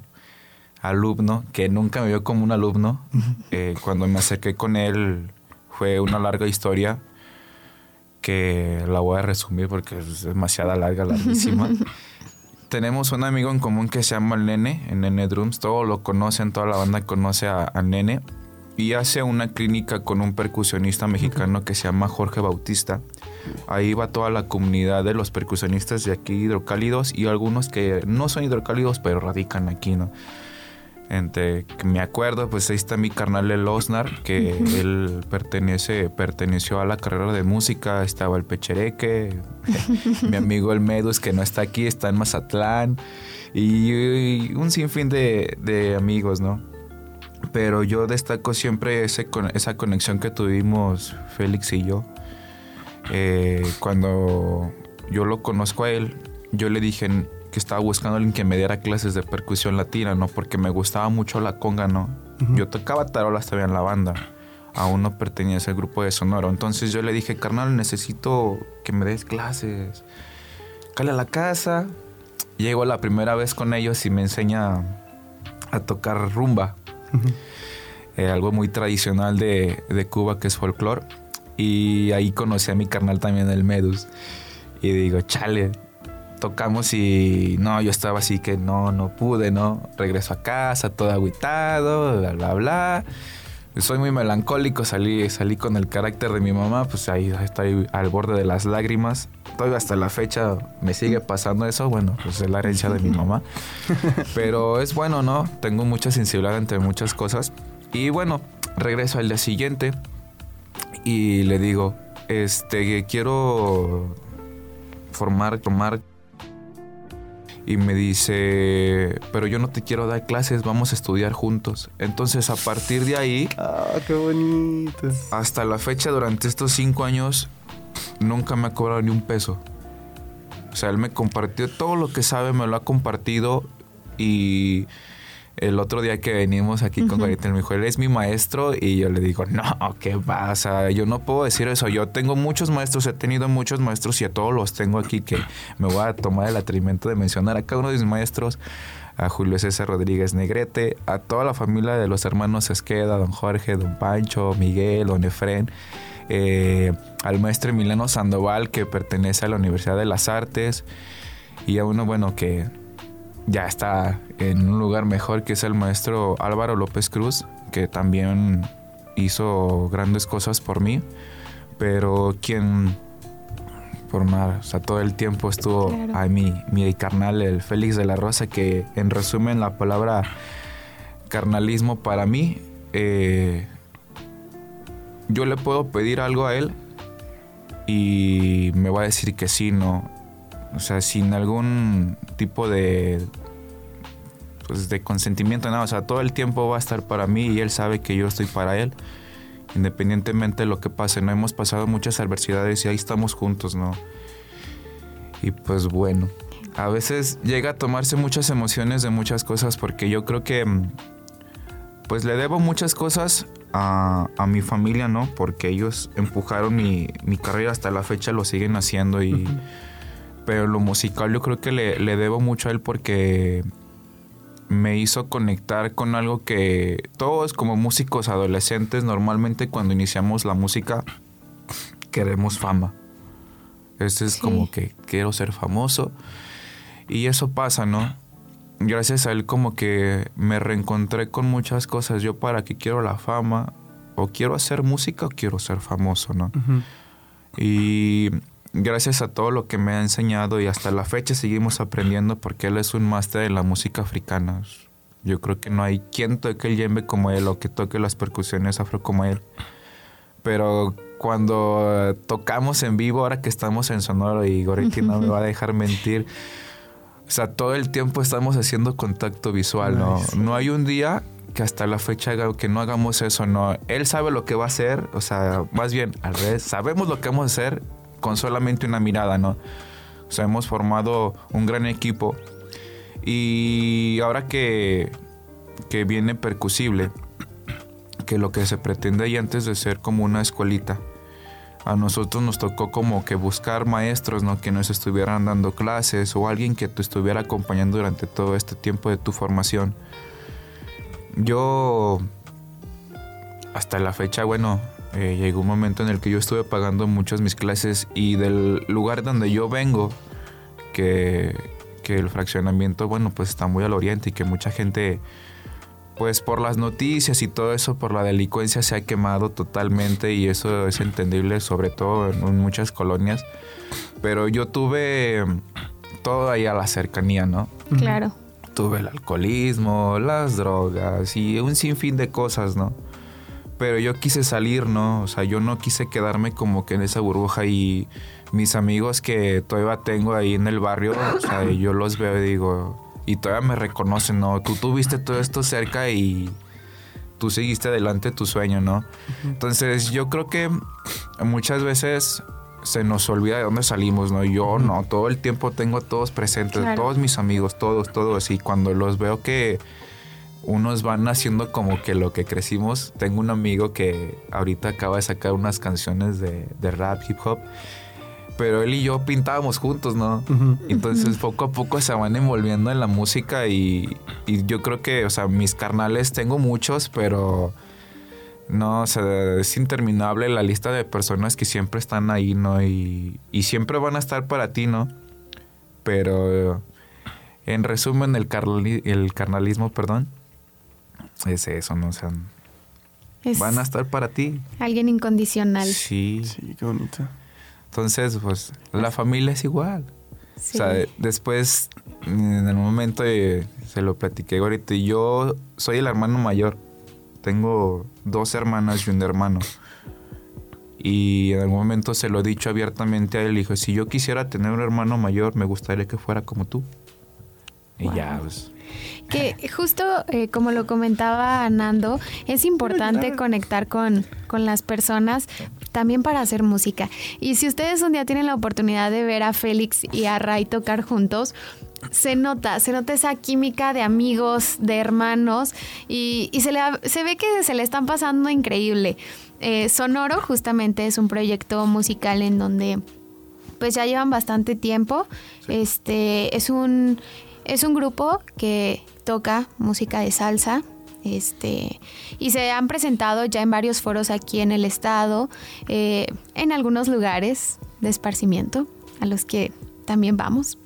alumno, que nunca me vio como un alumno. cuando me acerqué con él fue una larga historia que la voy a resumir porque es demasiada larga, larguísima. [laughs] tenemos un amigo en común que se llama el Nene, en Nene Drums. Todos lo conocen, toda la banda conoce a, Nene. Y hace una clínica con un percusionista mexicano que se llama Jorge Bautista. Ahí va toda la comunidad de los percusionistas de aquí hidrocálidos y algunos que no son hidrocálidos pero radican aquí, ¿no? Entre que me acuerdo, pues ahí está mi carnal el Osnar, que él pertenece, perteneció a la carrera de música, estaba el Pechereque, [laughs] mi amigo el Medus, que no está aquí, está en Mazatlán, y, un sinfín de, amigos, ¿no? Pero yo destaco siempre ese, esa conexión que tuvimos Félix y yo. Eh, cuando yo lo conozco a él, yo le dije, que estaba buscando alguien que me diera clases de percusión latina, ¿no? Porque me gustaba mucho la conga, ¿no? Yo tocaba tarolas todavía en la banda. Aún no pertenecía al grupo de Sonoro. Entonces yo le dije, carnal, necesito que me des clases. Cale a la casa. Llego la primera vez con ellos y me enseña a tocar rumba. Eh, algo muy tradicional de, de Cuba que es folclore. Y ahí conocí a mi carnal también, el Medus. Y digo, chale, tocamos y no, yo estaba así que no, no pude, ¿no? Regreso a casa todo aguitado, bla, bla, bla. Soy muy melancólico, salí, salí con el carácter de mi mamá, pues ahí estoy al borde de las lágrimas. Todavía hasta la fecha me sigue pasando eso, bueno, pues es la herencia de mi [laughs] mamá. Pero es bueno, ¿no? Tengo mucha sensibilidad entre muchas cosas. Y bueno, regreso al día siguiente y le digo, este, quiero formar, tomar y me dice, pero yo no te quiero dar clases, vamos a estudiar juntos. Entonces a partir de ahí... Ah, qué bonito. Hasta la fecha, durante estos cinco años, nunca me ha cobrado ni un peso. O sea, él me compartió todo lo que sabe, me lo ha compartido y el otro día que venimos aquí con Guarita, me dijo, él es mi maestro y yo le digo, no, ¿qué pasa? Yo no puedo decir eso. Yo tengo muchos maestros, he tenido muchos maestros y a todos los tengo aquí que me voy a tomar el atrevimiento de mencionar a cada uno de mis maestros, a Julio César Rodríguez Negrete, a toda la familia de los hermanos Esqueda, don Jorge, don Pancho, Miguel, don Efren. Eh, al maestro Emiliano Sandoval que pertenece a la Universidad de las Artes y a uno bueno que ya está en un lugar mejor, que es el maestro Álvaro López Cruz, que también hizo grandes cosas por mí, pero quien por nada, o sea, todo el tiempo estuvo ahí mi, mi carnal, el Félix de la Rosa, que en resumen la palabra carnalismo para mí, eh, yo le puedo pedir algo a él y me va a decir que sí, no, o sea, sin algún tipo de pues de consentimiento, nada, o sea, todo el tiempo va a estar para mí y él sabe que yo estoy para él, independientemente de lo que pase, no hemos pasado muchas adversidades y ahí estamos juntos, ¿no? Y pues bueno, a veces llega a tomarse muchas emociones de muchas cosas porque yo creo que pues le debo muchas cosas a, mi familia, ¿no? Porque ellos empujaron mi, mi, carrera hasta la fecha, lo siguen haciendo y pero lo musical yo creo que le, debo mucho a él porque me hizo conectar con algo que todos como músicos adolescentes normalmente cuando iniciamos la música queremos fama. Este es como que quiero ser famoso y eso pasa, ¿no? Gracias a él como que me reencontré con muchas cosas. Yo para qué quiero la fama o quiero hacer música o quiero ser famoso, ¿no? Y gracias a todo lo que me ha enseñado y hasta la fecha seguimos aprendiendo porque él es un máster en la música africana. Yo creo que no hay quien toque el yembe como él o que toque las percusiones afro como él. Pero cuando tocamos en vivo, ahora que estamos en Sonoro y Goretti no me va a dejar mentir, o sea, todo el tiempo estamos haciendo contacto visual, ¿no? No hay un día que hasta la fecha que no hagamos eso, ¿no? Él sabe lo que va a hacer, o sea, más bien al revés, sabemos lo que vamos a hacer con solamente una mirada, ¿no? O sea, hemos formado un gran equipo y ahora que, que viene percusible, que lo que se pretende y antes de ser como una escuelita, a nosotros nos tocó como que buscar maestros, ¿no? Que nos estuvieran dando clases o alguien que te estuviera acompañando durante todo este tiempo de tu formación. Yo, hasta la fecha, bueno, eh, llegó un momento en el que yo estuve pagando muchas mis clases y del lugar donde yo vengo, que, que el fraccionamiento, bueno, pues está muy al oriente y que mucha gente, pues por las noticias y todo eso, por la delincuencia se ha quemado totalmente y eso es entendible, sobre todo en, muchas colonias. Pero yo tuve todo ahí a la cercanía, ¿no? Claro. Tuve el alcoholismo, las drogas y un sinfín de cosas, ¿no? Pero yo quise salir, ¿no? O sea, yo no quise quedarme como que en esa burbuja y mis amigos que todavía tengo ahí en el barrio, o sea, [coughs] yo los veo y digo, y todavía me reconocen, ¿no? Tú tuviste todo esto cerca y tú seguiste adelante tu sueño, ¿no? Entonces yo creo que muchas veces se nos olvida de dónde salimos, ¿no? Yo no, todo el tiempo tengo a todos presentes, todos mis amigos, todos, todos, y cuando los veo que unos van haciendo como que lo que crecimos. Tengo un amigo que ahorita acaba de sacar unas canciones de, rap, hip hop. Pero él y yo pintábamos juntos, ¿no? Entonces poco a poco se van envolviendo en la música y, yo creo que, o sea, mis carnales tengo muchos, pero no, o sea, es interminable la lista de personas que siempre están ahí, ¿no? Y, y siempre van a estar para ti, ¿no? Pero en resumen, el, el carnalismo, perdón, es eso, ¿no? O sea, van a estar para ti. Alguien incondicional. Sí. Sí, qué bonito. Entonces, pues, la familia es igual. O sea, después, en el momento de, se lo platiqué ahorita, y yo soy el hermano mayor. Tengo dos hermanas y un hermano. Y en algún momento se lo he dicho abiertamente a él. Dijo, si yo quisiera tener un hermano mayor, me gustaría que fuera como tú. Y ya, pues. Que justo eh, como lo comentaba Nando, es importante conectar con, con las personas también para hacer música. Y si ustedes un día tienen la oportunidad de ver a Félix y a Ray tocar juntos, se nota, se nota esa química de amigos, de hermanos, y, se, le, se ve que se le están pasando increíble. Eh, Sonoro justamente es un proyecto musical en donde pues ya llevan bastante tiempo. Este es un es un grupo que toca música de salsa. Este, y se han presentado ya en varios foros aquí en el estado, eh, en algunos lugares de esparcimiento, a los que también vamos.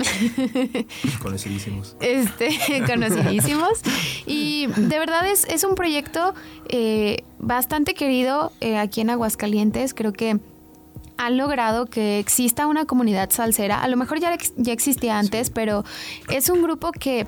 [laughs] Conocidísimos. Este, [laughs] conocidísimos. Y de verdad es, es un proyecto eh, bastante querido eh, aquí en Aguascalientes. Creo que han logrado que exista una comunidad salsera. A lo mejor ya, ya existía antes, pero es un grupo que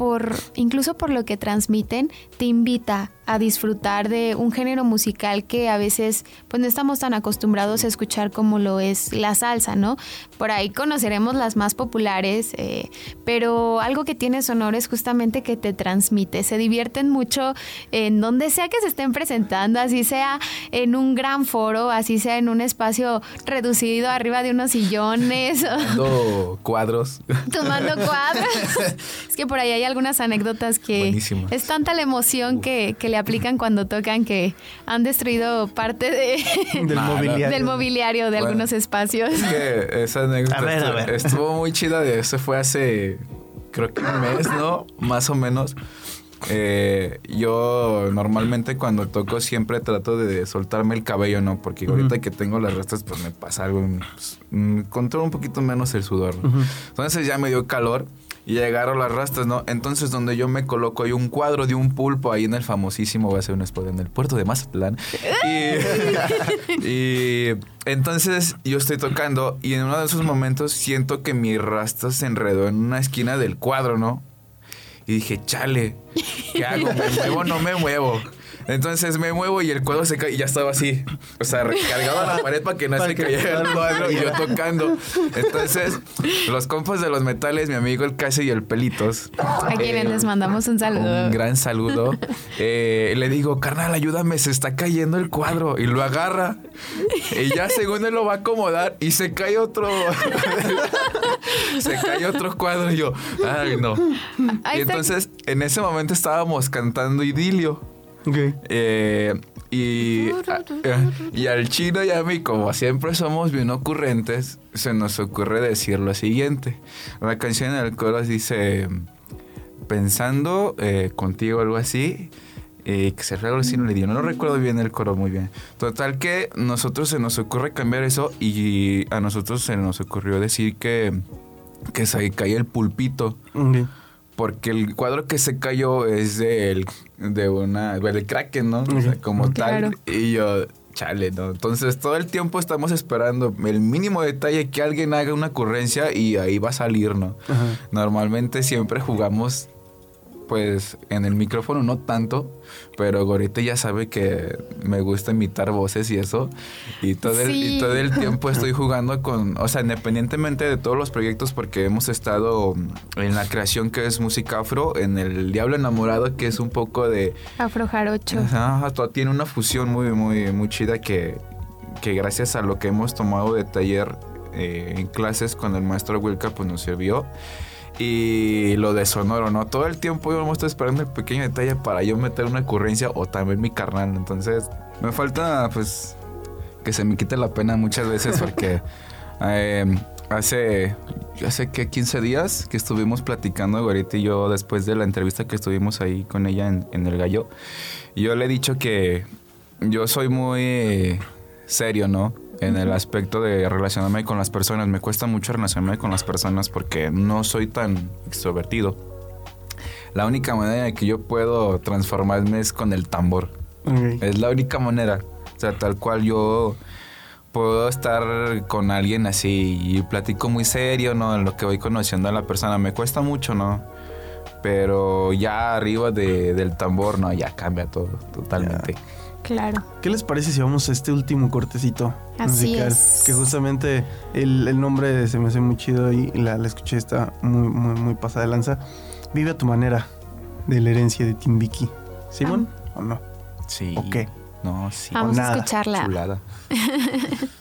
por incluso por lo que transmiten te invita a disfrutar de un género musical que a veces pues no estamos tan acostumbrados a escuchar como lo es la salsa, ¿no? Por ahí conoceremos las más populares, eh, pero algo que tiene Sonoro es justamente que te transmite, se divierten mucho en donde sea que se estén presentando, así sea en un gran foro, así sea en un espacio reducido arriba de unos sillones. Tomando cuadros. [laughs] Tomando cuadros. [laughs] es que por ahí hay algunas anécdotas que es tanta la emoción que, que le aplican cuando tocan que han destruido parte de, [laughs] del, mobiliario. del, mobiliario. de algunos espacios. Es que esa anécdota estuvo muy chida. De, eso fue hace, creo que un mes, ¿no? Más o menos. Eh, yo normalmente cuando toco siempre trato de soltarme el cabello, ¿no? Porque ahorita que tengo las restas, pues me pasa algo, pues, mm, controlo un poquito menos el sudor. Entonces ya me dio calor y agarro las rastas, ¿no? Entonces, donde yo me coloco hay un cuadro de un pulpo ahí en el famosísimo, voy a hacer un spoiler, en el puerto de Mazatlán. [laughs] y, entonces yo estoy tocando y en uno de esos momentos siento que mi rasta se enredó en una esquina del cuadro, ¿no? Y dije, chale, ¿qué hago? ¿Me muevo o no me muevo? Entonces me muevo y el cuadro se cae y ya estaba así. O sea, recargado a la pared para que no se cayera el cuadro y yo tocando. Entonces, los compas de los metales, mi amigo el Case y el Pelitos. A quienes eh, les mandamos un saludo. Un gran saludo. Eh, le digo, carnal, ayúdame, se está cayendo el cuadro. Y lo agarra. Y ya según él lo va a acomodar y se cae otro. se cae otro cuadro y yo, ay, no. Y entonces, en ese momento estábamos cantando idilio. Eh, y, eh, y al chino y a mí, como siempre somos bien ocurrentes, se nos ocurre decir lo siguiente. La canción en el coro dice, pensando eh, contigo algo así, que se algo así no le dio. No lo recuerdo bien el coro muy bien. Total que nosotros se nos ocurre cambiar eso y a nosotros se nos ocurrió decir que, que se cae el pulpito porque el cuadro que se cayó es del, de una, del Kraken, ¿no? como tal. Y yo, chale, ¿no? Entonces todo el tiempo estamos esperando el mínimo detalle que alguien haga una ocurrencia y ahí va a salir, ¿no? Normalmente siempre jugamos pues en el micrófono no tanto, pero Gorete ya sabe que me gusta imitar voces y eso. Y todo, el, y todo el [laughs] tiempo estoy jugando con, o sea, independientemente de todos los proyectos, porque hemos estado en la creación que es música afro, en el Diablo Enamorado, que es un poco de... Afro jarocho. Ajá, tiene una fusión muy, muy, muy chida que, que gracias a lo que hemos tomado de taller eh, en clases con el maestro Wilka, pues nos sirvió y lo de Sonoro, ¿no? Todo el tiempo yo me estoy esperando el pequeño detalle para yo meter una ocurrencia o también mi carnal. Entonces, me falta, pues, que se me quite la pena muchas veces porque [laughs] eh, hace, hace que 15 días que estuvimos platicando, ahorita y yo, después de la entrevista que estuvimos ahí con ella en, en El Gallo, yo le he dicho que yo soy muy serio, ¿no? En el aspecto de relacionarme con las personas. Me cuesta mucho relacionarme con las personas porque no soy tan extrovertido. La única manera en que yo puedo transformarme es con el tambor. Es la única manera. O sea, tal cual yo puedo estar con alguien así y platico muy serio, ¿no? En lo que voy conociendo a la persona. Me cuesta mucho, ¿no? Pero ya arriba de, del tambor, no, ya cambia todo totalmente. Claro. ¿Qué les parece si vamos a este último cortecito Así musical? Es. Que justamente el, nombre se me hace muy chido y la, la escuché, está muy, muy, muy pasada de lanza. Vive a tu manera de la herencia de Timbiki. ¿Simón o no? Sí. ¿O qué? No, sí. Vamos a escucharla. Chulada. [laughs]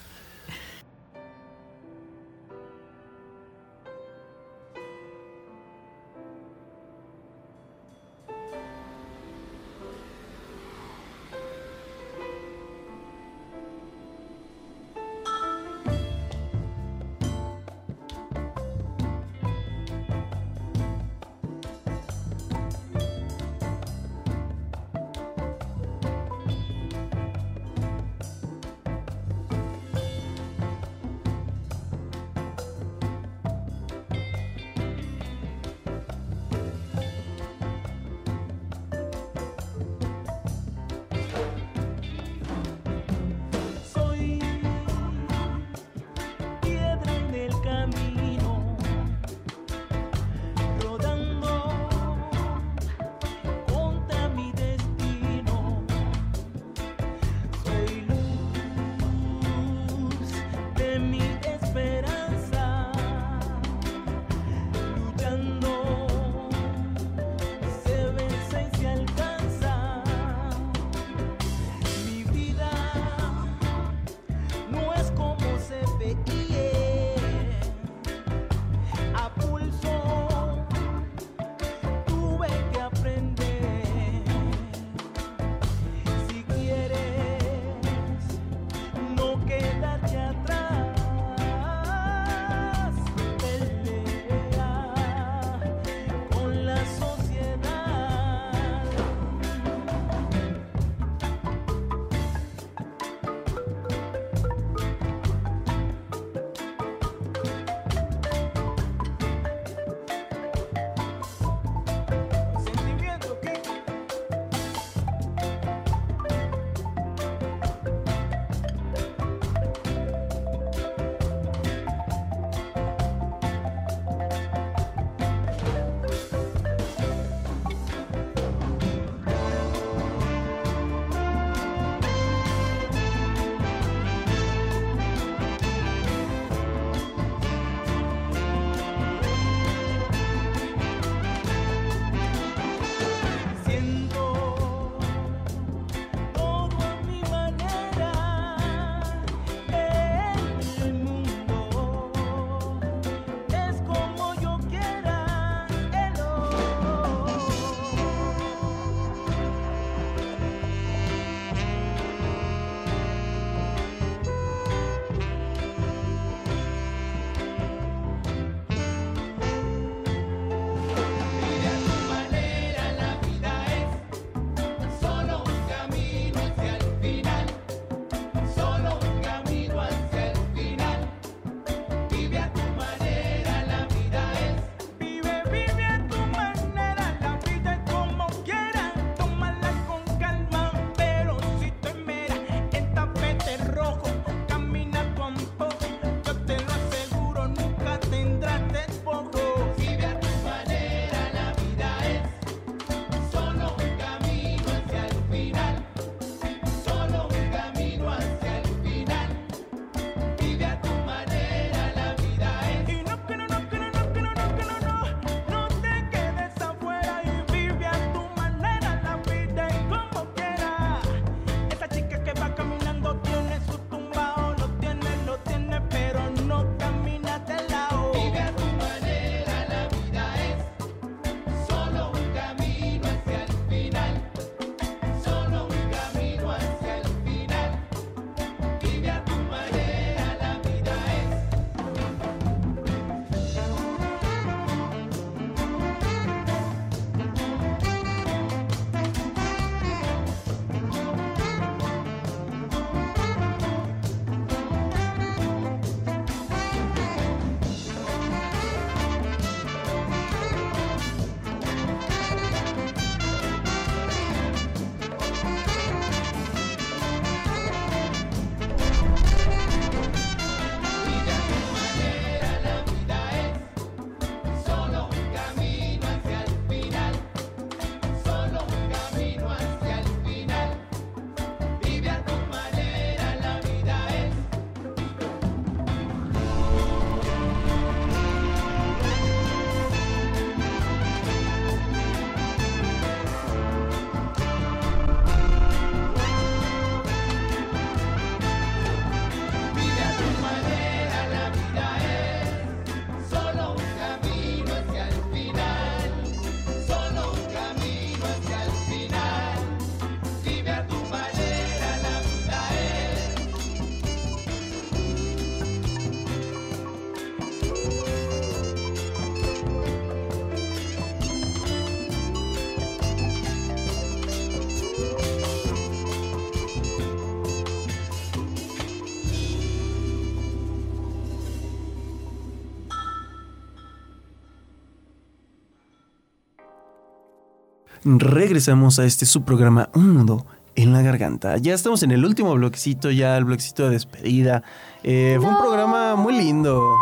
regresamos a este su programa Un Nudo en la Garganta. Ya estamos en el último bloquecito, ya el bloquecito de despedida. Eh, fue un programa muy lindo.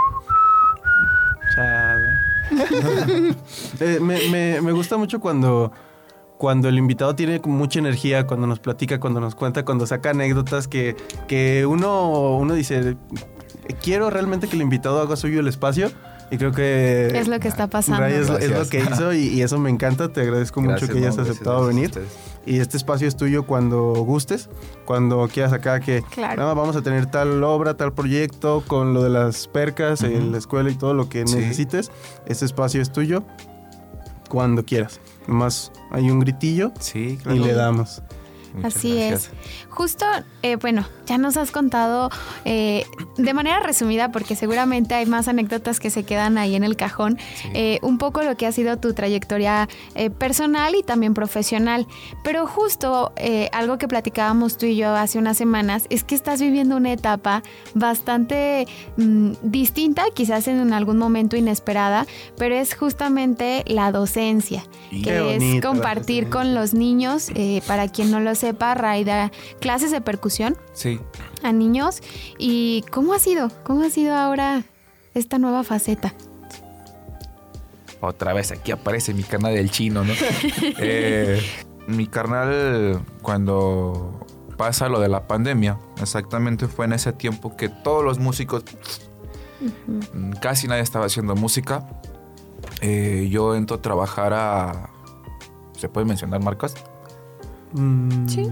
[laughs] Eh, me, gusta mucho cuando, cuando el invitado tiene mucha energía, cuando nos platica, cuando nos cuenta, cuando saca anécdotas que, que uno, uno dice, quiero realmente que el invitado haga suyo el espacio y creo que... Es lo que está pasando. es, lo que hizo y, eso me encanta. Te agradezco mucho que hayas aceptado venir. Y este espacio es tuyo cuando gustes, cuando quieras acá que claro. vamos a tener tal obra, tal proyecto, con lo de las percas, en la escuela y todo lo que necesites. Este espacio es tuyo cuando quieras. Nomás hay un gritillo sí, y le damos. Así es. Justo, eh, bueno, ya nos has contado eh, de manera resumida, porque seguramente hay más anécdotas que se quedan ahí en el cajón, eh, un poco lo que ha sido tu trayectoria personal y también profesional. Pero justo algo que platicábamos tú y yo hace unas semanas es que estás viviendo una etapa bastante mm, distinta, quizás en algún momento inesperada, pero es justamente la docencia, que es compartir con los niños, para quien no lo sepa, Raida clases de percusión. Sí. A niños. ¿Y cómo ha sido? ¿Cómo ha sido ahora esta nueva faceta? Otra vez aquí aparece mi carnal del chino, ¿no? [laughs] Eh, mi carnal, cuando pasa lo de la pandemia, exactamente fue en ese tiempo que todos los músicos, casi nadie estaba haciendo música. Eh, yo entro a trabajar a. ¿Se puede mencionar marcas? Mm, sí.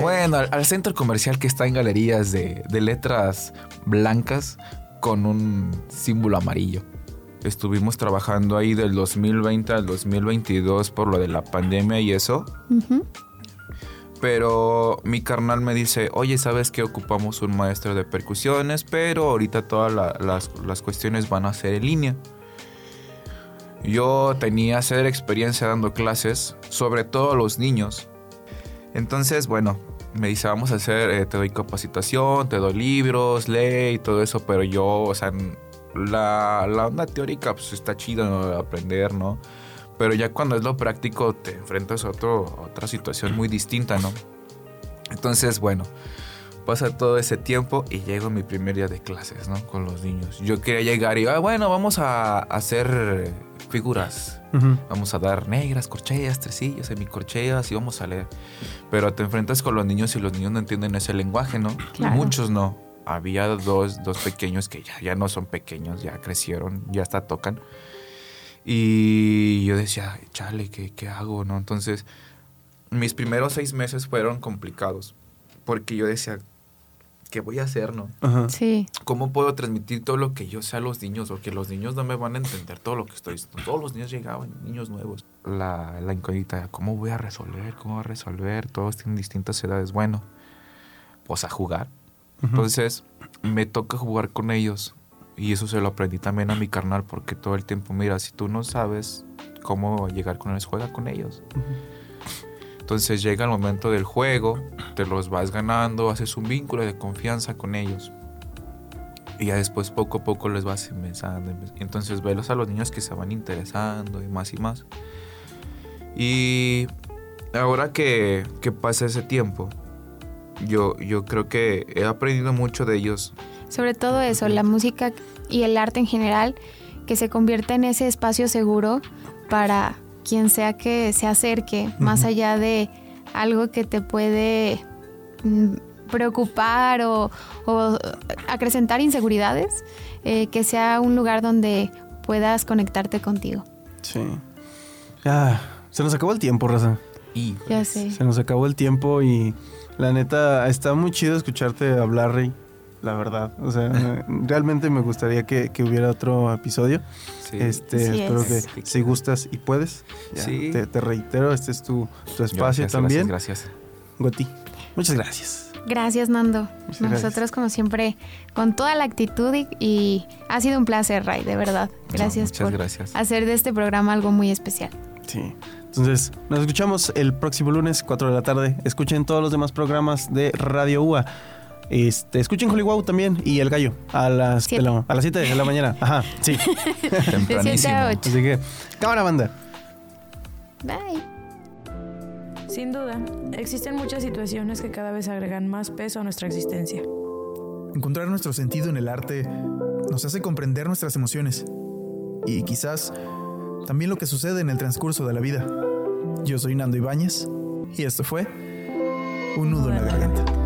Bueno, al, centro comercial que está en galerías de, letras blancas con un símbolo amarillo. Estuvimos trabajando ahí del 2020 al 2022 por lo de la pandemia y eso. Pero mi carnal me dice, oye, ¿sabes que ocupamos un maestro de percusiones? Pero ahorita todas las, las cuestiones van a ser en línea. Yo tenía hacer experiencia dando clases, sobre todo a los niños. Entonces, bueno, me dice, vamos a hacer, eh, te doy capacitación, te doy libros, ley y todo eso, pero yo, o sea, la, la onda teórica pues está chido aprender, ¿no? Pero ya cuando es lo práctico te enfrentas a, otro, a otra situación muy distinta, ¿no? Entonces, bueno, pasa todo ese tiempo y llego mi primer día de clases, ¿no? Con los niños. Yo quería llegar y, ah, bueno, vamos a hacer figuras. Vamos a dar negras, corcheas, tresillos, semicorcheas y vamos a leer. Pero te enfrentas con los niños y los niños no entienden ese lenguaje, ¿no? Muchos no. Había dos, dos pequeños que ya, ya no son pequeños, ya crecieron, ya hasta tocan. Y yo decía, chale, ¿qué, ¿qué hago? ¿no? Entonces, mis primeros seis meses fueron complicados. Porque yo decía, ¿qué voy a hacer, no? Sí. ¿Cómo puedo transmitir todo lo que yo sé a los niños? Porque los niños no me van a entender todo lo que estoy diciendo. Todos los niños llegaban, niños nuevos. La, la incógnita, ¿cómo voy a resolver? ¿Cómo voy a resolver? Todos tienen distintas edades. Bueno, pues a jugar. Entonces, me toca jugar con ellos. Y eso se lo aprendí también a mi carnal, porque todo el tiempo, mira, si tú no sabes cómo llegar con ellos, juega con ellos. Entonces llega el momento del juego, te los vas ganando, haces un vínculo de confianza con ellos. Y ya después poco a poco les vas empezando. Entonces velos a los niños que se van interesando y más y más. Y ahora que, que pasa ese tiempo, yo, yo creo que he aprendido mucho de ellos. Sobre todo eso, la música y el arte en general, que se convierte en ese espacio seguro para quien sea que se acerque, más allá de algo que te puede mm, preocupar o, acrecentar inseguridades, eh, que sea un lugar donde puedas conectarte contigo. Sí. Se nos acabó el tiempo, Raza. Y ya sé. Se nos acabó el tiempo y la neta, está muy chido escucharte hablar, Rey la verdad. O sea, realmente me gustaría que, hubiera otro episodio. Este, espero que si gustas y puedes. te, reitero, este es tu, espacio también. Gracias, gracias. Goti, muchas gracias. Gracias, Nando. Nosotros, como siempre, con toda la actitud y, ha sido un placer, Ray, de verdad. Gracias por gracias. hacer de este programa algo muy especial. Sí. Entonces, nos escuchamos el próximo lunes, 4 de la tarde. Escuchen todos los demás programas de Radio UA. Este, escuchen Hollywood también y El Gallo a las, a las 7 de la mañana. Ajá, sí. [laughs] Tempranísimo. Así que, cámara banda. Bye. Sin duda, existen muchas situaciones que cada vez agregan más peso a nuestra existencia. Encontrar nuestro sentido en el arte nos hace comprender nuestras emociones y quizás también lo que sucede en el transcurso de la vida. Yo soy Nando Ibáñez y esto fue Un nudo en la garganta.